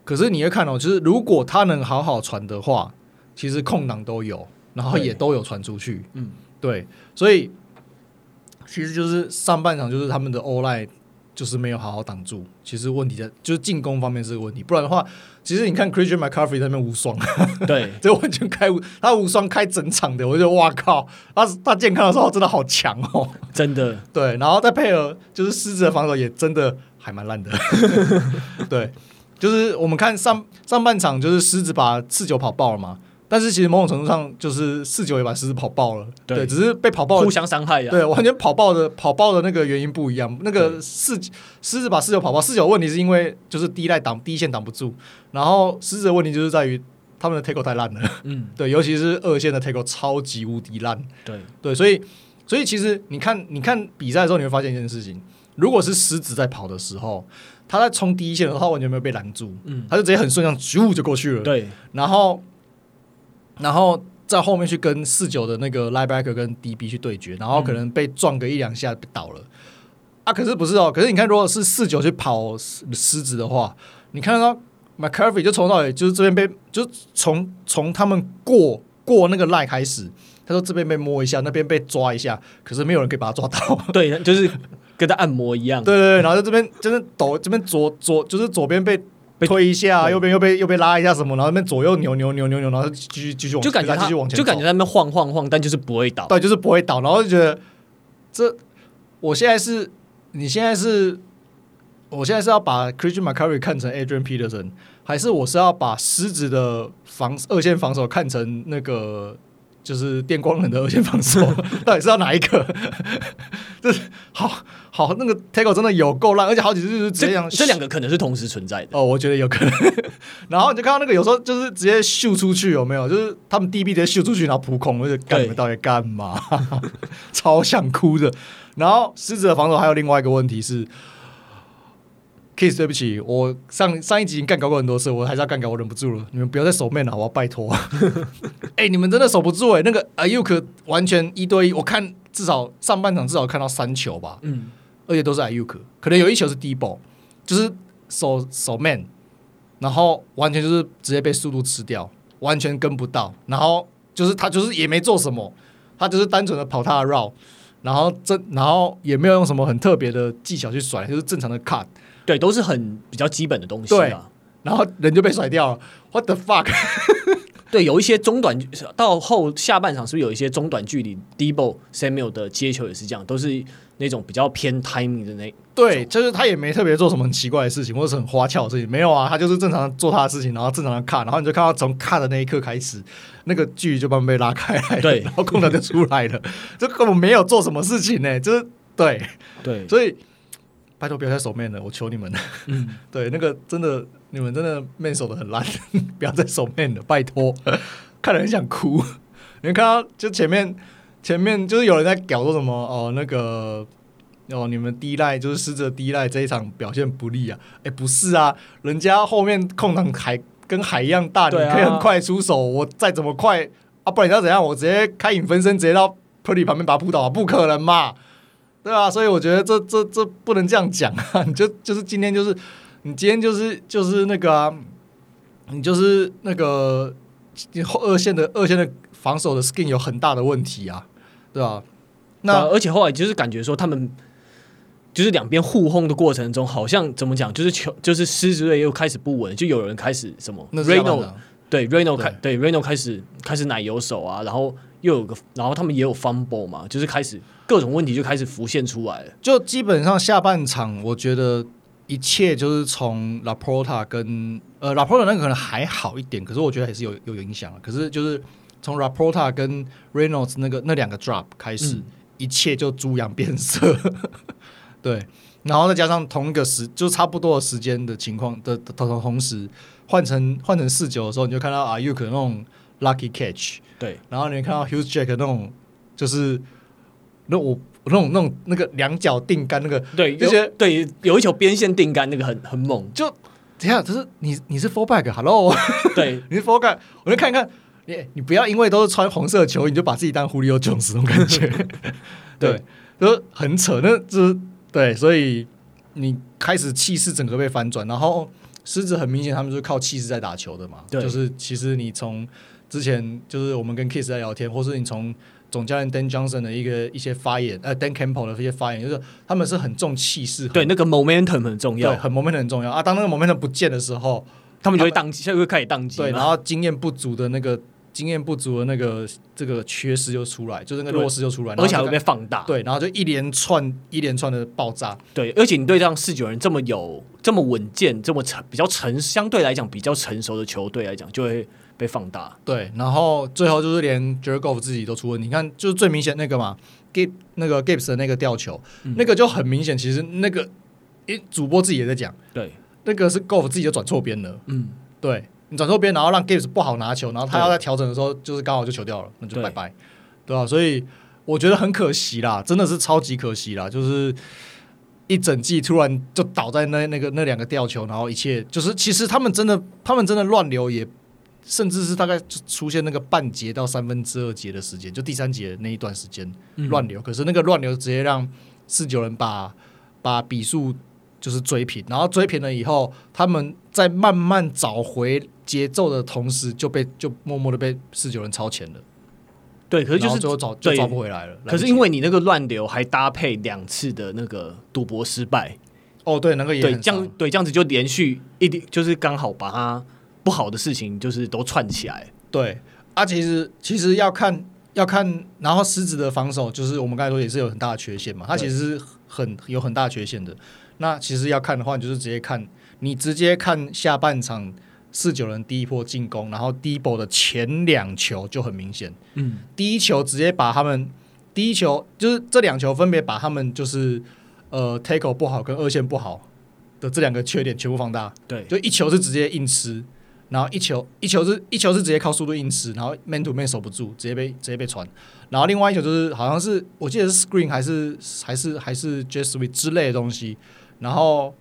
可是你会看到，就是如果他能好好传的话，其实空档都有，然后也都有传出去。嗯，对，所以其实就是上半场就是他们的 O-line 就是没有好好挡住。其实问题在就是进攻方面是个问题，不然的话，其实你看 Christian McCaffrey 在那边无双，对，[LAUGHS] 这完全开无他无双开整场的，我就哇靠，他他健康的时候真的好强哦，真的。对，然后再配合就是狮子的防守也真的还蛮烂的，[LAUGHS] 对。就是我们看上上半场，就是狮子把四九跑爆了嘛，但是其实某种程度上，就是四九也把狮子跑爆了，对，对，只是被跑爆了，互相伤害呀，对，完全跑爆的跑爆的那个原因不一样。那个四狮子把四九跑爆，四九问题是因为就是第一代挡第一线挡不住，然后狮子的问题就是在于他们的 tackle 太烂了，嗯，[LAUGHS] 对，尤其是二线的 tackle 超级无敌烂，对。对，所以所以其实你看你看比赛的时候，你会发现一件事情，如果是狮子在跑的时候。他在冲第一线的时候，他完全没有被拦住，嗯，他就直接很顺畅，咻就过去了。对，然后，然后在后面去跟四九的那个 linebacker 跟 DB 去对决，然后可能被撞个一两下被倒了。嗯、啊，可是不是哦？可是你看，如果是四九去跑狮子的话，你看到 McCarthy 就从到尾就是这边被，就从从他们过过那个 line 开始，他说这边被摸一下，那边被抓一下，可是没有人可以把他抓到。对，就是。跟他按摩一样，对对对，然后在这边就是抖，这边左左就是左边被被推一下，右边又被又被拉一下什么，然后那边左右扭扭扭扭扭，然后继续继续往，就感觉继续往前，就感觉在那边晃晃晃，但就是不会倒，对，就是不会倒，然后就觉得这，我现在是，你现在是，我现在是要把 Christian McCaffrey 看成 Adrian Peterson，还是我是要把狮子的防二线防守看成那个？就是电光人的二线防守，[LAUGHS] 到底是要哪一个？[LAUGHS] 这好好那个 tackle 真的有够烂，而且好几次就是这样。这两个可能是同时存在的哦，我觉得有可能。[LAUGHS] 然后你就看到那个有时候就是直接秀出去，有没有？就是他们 DB 直接秀出去，然后扑空，我就干你们到底干嘛？[LAUGHS] 超想哭的。然后狮子的防守还有另外一个问题是。Kiss，对不起，我上上一集已经干搞过很多次，我还是要干搞，我忍不住了。你们不要再守 man 了，我要拜托。[LAUGHS] 哎、欸，你们真的守不住哎、欸，那个 Aiyuk 完全一对一，我看至少上半场至少看到三球吧，嗯，而且都是 Aiyuk，可能有一球是 d ball，就是手手 man，然后完全就是直接被速度吃掉，完全跟不到，然后就是他就是也没做什么，他就是单纯的跑他的 route，然后这然后也没有用什么很特别的技巧去甩，就是正常的 cut。对，都是很比较基本的东西啊。然后人就被甩掉了，What the fuck？[LAUGHS] 对，有一些中短到后下半场是不是有一些中短距离，Debo Samuel 的接球也是这样，都是那种比较偏 timing 的那。对，就是他也没特别做什么很奇怪的事情，或者是很花俏的事情，没有啊，他就是正常做他的事情，然后正常的看，然后你就看到从看的那一刻开始，那个距离就慢慢被拉开来，对，然后空档就出来了，这根本没有做什么事情呢、欸，就是对。对，所以拜托不要再守 man 了，我求你们了，嗯，[LAUGHS] 对，那个真的你们真的 man 守的很烂，[LAUGHS] 不要再守 man 了，拜托，看了很想哭，你们看到就前面前面就是有人在搞说什么哦那个。哦，你们第一赖就是狮子的第一赖这一场表现不利啊！哎，不是啊，人家后面空档海跟海一样大，你可以很快出手。我再怎么快啊，不然你要怎样？我直接开影分身，直接到 Purdy 旁边把他扑倒，不可能嘛？对啊，所以我觉得这这这不能这样讲啊！[LAUGHS] 你就就是今天就是你今天就是就是那个啊，你就是那个后二线的二线的防守的 skin 有很大的问题啊，对啊？那而且后来就是感觉说他们。就是两边互轰的过程中，好像怎么讲，就是球，就是狮子队又开始不稳，就有人开始什么，Reno 对 Reno 开对 Reno 开始开始奶油手啊，然后又有个，然后他们也有 fumble 嘛，就是开始各种问题就开始浮现出来了。就基本上下半场，我觉得一切就是从 LaPorta 跟呃 LaPorta 那个可能还好一点，可是我觉得还是有有影响。可是就是从 Raporta 跟 Reynolds 那个那两个 drop 开始，嗯、一切就猪羊变色。[LAUGHS] 对，然后再加上同一个时，就差不多的时间的情况的同同同时换成换成四九的时候，你就看到 Aiyuk 那种 lucky catch，对，然后你看到 Hughes Jack 那种就是那我那种那种那个两脚定杆那个，对，这些对有一球边线定杆那个很很猛，就等下，就是你你是 fullback，hello，对，[LAUGHS] 你是 fullback，我就看一看你你不要因为都是穿红色的球衣，你就把自己当 Julio Jones 那种感觉，[LAUGHS] 对，就很扯，那就是。对，所以你开始气势整个被翻转，然后狮子很明显他们就是靠气势在打球的嘛。对，就是其实你从之前就是我们跟 Kiss 在聊天，或是你从总教练 Dan Johnson 的一个一些发言，呃，Dan Campbell 的一些发言，就是他们是很重气势，对，那个 momentum 很重要，对，很 momentum 很重要啊。当那个 momentum 不见的时候，他们就会宕机，就会开始宕机，对，然后经验不足的那个。经验不足的那个这个缺失就出来，就是那个弱势就出来，而且还会被放大。对，然后就一连串一连串的爆炸。对，而且你对这样四九人这么有这么稳健、这么成比较成相对来讲比较成熟的球队来讲，就会被放大。对，然后最后就是连 Jared Goff 自己都出问题。你看，就是最明显那个嘛，Gabe 那个 Gibbs 的那个吊球，嗯、那个就很明显。其实那个，诶，主播自己也在讲，对，那个是 Golf 自己就转错边了。嗯，对。你转错边，然后让 Gibbs 不好拿球，然后他要在调整的时候，就是刚好就球掉了，那就拜拜，对，对吧？所以我觉得很可惜啦，真的是超级可惜啦，就是一整季突然就倒在那那个那两个吊球，然后一切就是其实他们真的他们真的乱流，也甚至是大概出现那个半节到三分之二节的时间，就第三节那一段时间乱流，嗯、可是那个乱流直接让四九人把把比数就是追平，然后追平了以后，他们再慢慢找回。节奏的同时就被就默默的被四九人超前了，对，可是就是最后找就找不回来了。可是因为你那个乱流还搭配两次的那个赌博失败，哦，对，那个也对这样对这样子就连续一点就是刚好把它不好的事情就是都串起来。对啊，其实其实要看要看，然后狮子的防守就是我们刚才说也是有很大的缺陷嘛，它其实是很有很大缺陷的。那其实要看的话，你就是直接看你直接看下半场。四九人第一波进攻，然后 Debo 的前两球就很明显。嗯，第一球直接把他们，第一球就是这两球分别把他们就是呃 tackle 不好跟二线不好的这两个缺点全部放大。对，就一球是直接硬吃，然后一球一球是一球是直接靠速度硬吃，然后 man to man 守不住，直接被直接被传。然后另外一球就是好像是我记得是 screen 还是还是还是 sweep 之类的东西，然后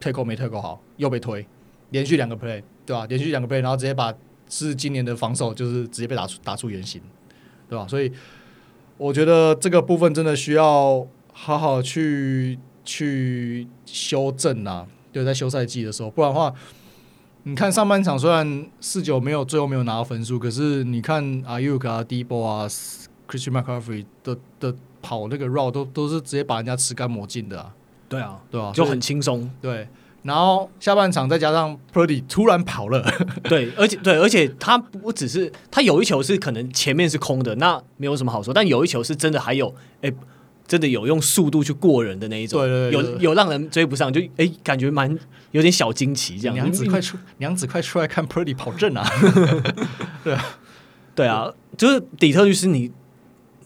tackle 没 tackle 好，又被推，连续两个 play。对吧？连续两个 play，然后直接把是今年的防守就是直接被打出打出原形，对吧？所以我觉得这个部分真的需要好好去去修正啊！对，在休赛季的时候，不然的话，你看上半场虽然四九没有最后没有拿到分数，可是你看 Aiyuk 啊、Debo 啊、Christian McCaffrey 的的跑那个 route 都都是直接把人家吃干抹净的啊！对啊，对啊，就很轻松。对。然后下半场再加上 Purdy 突然跑了，[LAUGHS] 对，而且对，而且他不只是他有一球是可能前面是空的，那没有什么好说，但有一球是真的还有，哎，真的有用速度去过人的那一种，对对对，有有让人追不上，就哎感觉蛮有点小惊奇这样。娘子快出，[LAUGHS] 娘子快出来看 Purdy 跑阵啊！[LAUGHS] 对啊，对啊，就是底特律是你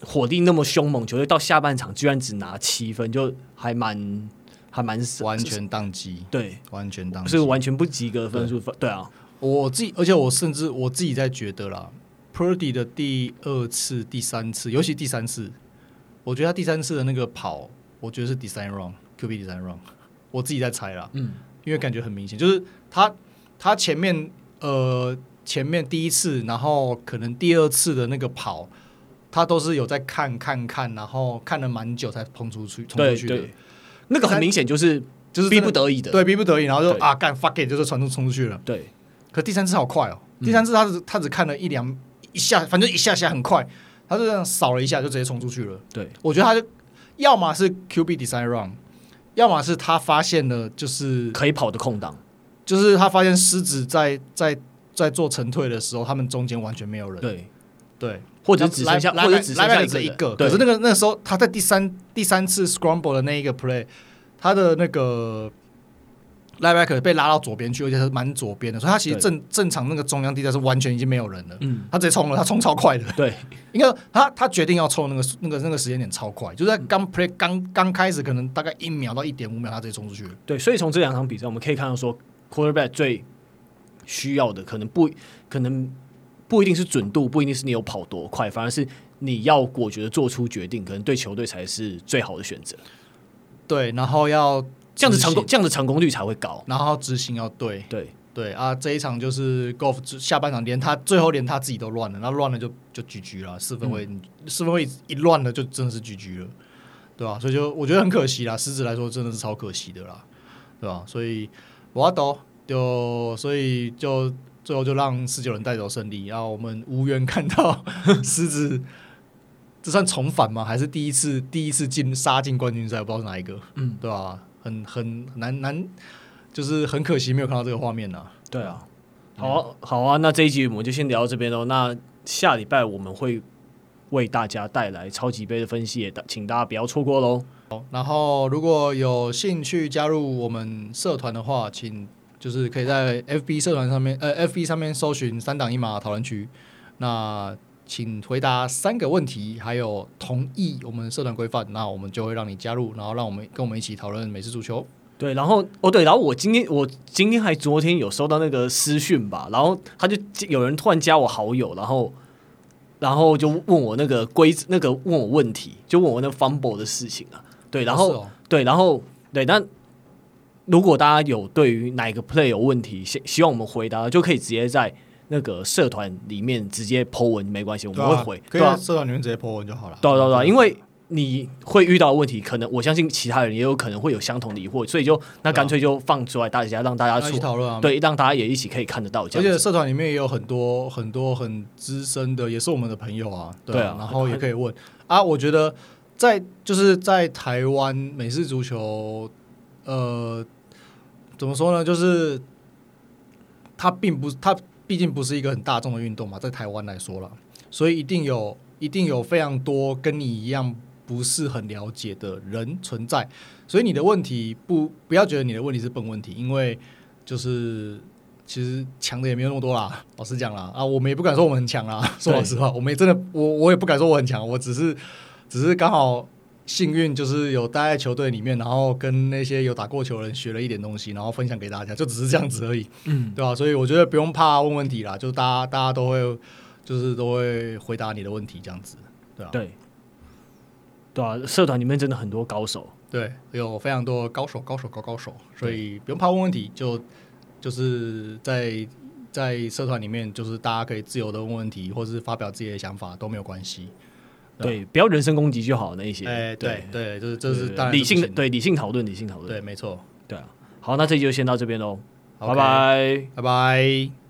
火力那么凶猛，球队到下半场居然只拿七分，就还蛮。还蛮完全宕机，对，完全宕机，是完全不及格分数分，对啊，我自己，而且我甚至我自己在觉得啦，Purdy 的第二次、第三次，尤其第三次，我觉得他第三次的那个跑，我觉得是 design wrong，QB design wrong，我自己在猜啦，嗯，因为感觉很明显，就是他他前面呃前面第一次，然后可能第二次的那个跑，他都是有在看看看，然后看了蛮久才冲出去，冲出去的。那个很明显就是就是逼不得已的，对，逼不得已，然后就啊干 fuck it，就是传送冲出去了。对，可第三次好快哦，第三次他只他只看了一两一下，反正一下下很快，他就这样扫了一下就直接冲出去了。对，我觉得他就要么是 QB design wrong，要么是他发现了就是可以跑的空档，就是他发现狮子在在在做沉退的时候，他们中间完全没有人。对对。或者只剩下，或者只剩下这一个。可是那个那个时候，他在第三第三次 scramble 的那一个 play，他的那个 linebacker 被拉到左边去，而且是蛮左边的，所以他其实正正常那个中央地带是完全已经没有人了。嗯，他直接冲了，他冲超快的。对，[LAUGHS] 应该他他决定要冲那个那个那个时间点超快，就在刚 play 刚刚开始，可能大概一秒到一点五秒，他直接冲出去了。对，所以从这两场比赛我们可以看到，说 quarterback 最需要的可能不可能。不一定是准度，不一定是你有跑多快，反而是你要果决的做出决定，可能对球队才是最好的选择。对，然后要这样子成功，这样子成功率才会高。然后执行要对，对对啊！这一场就是 Golf 下半场连他最后连他自己都乱了，那乱了就就 GG 了，四分位、嗯、四分位一乱了就真的是 GG 了，对吧、啊？所以就我觉得很可惜啦，狮子来说真的是超可惜的啦，对吧、啊？所以我都就所以就。最后就让十九人带走胜利，然后我们无缘看到 [LAUGHS] 狮子，这算重返吗？还是第一次第一次进杀进冠军赛？我不知道是哪一个，嗯，对吧、啊？很很难难，就是很可惜没有看到这个画面呐、啊。对啊，好啊好啊，那这一集我们就先聊到这边喽。那下礼拜我们会为大家带来超级杯的分析，也请大家不要错过喽。好，然后如果有兴趣加入我们社团的话，请。就是可以在 FB 社团上面，呃，FB 上面搜寻三档一码讨论区。那请回答三个问题，还有同意我们社团规范，那我们就会让你加入，然后让我们跟我们一起讨论美式足球。对，然后哦对，然后我今天我今天还昨天有收到那个私讯吧，然后他就有人突然加我好友，然后然后就问我那个规则，那个问我问题，就问我那个 fumble 的事情啊。对，然后、哦、对，然后对，那。如果大家有对于哪一个 play 有问题，希希望我们回答，就可以直接在那个社团里面直接 po 文，没关系，我们会回。可以在社团里面直接 po 文就好了。对对对，因为你会遇到的问题，可能我相信其他人也有可能会有相同的疑惑，所以就那干脆就放出来，大家让大家去讨论啊。对，让大家也一起可以看得到。而且社团里面也有很多很多很资深的，也是我们的朋友啊。对啊，然后也可以问啊。我觉得在就是在台湾美式足球，呃。怎么说呢？就是它并不，它毕竟不是一个很大众的运动嘛，在台湾来说了，所以一定有，一定有非常多跟你一样不是很了解的人存在。所以你的问题不不要觉得你的问题是笨问题，因为就是其实强的也没有那么多啦。老实讲啦，啊，我们也不敢说我们很强啦。说老实话，我们也真的，我我也不敢说我很强，我只是只是刚好。幸运就是有待在球队里面，然后跟那些有打过球的人学了一点东西，然后分享给大家，就只是这样子而已，嗯，对吧？所以我觉得不用怕问问题啦，就大家大家都会就是都会回答你的问题，这样子，对吧？对，对啊，社团里面真的很多高手，对，有非常多高手，高手，高高手，所以不用怕问问题，就就是在在社团里面，就是大家可以自由的问问题，或是发表自己的想法都没有关系。对，不要人身攻击就好。那一些，哎，对对，就是这是理性的，对理性讨论，理性讨论，对，没错，对啊。好，那这集就先到这边喽，拜拜，拜拜。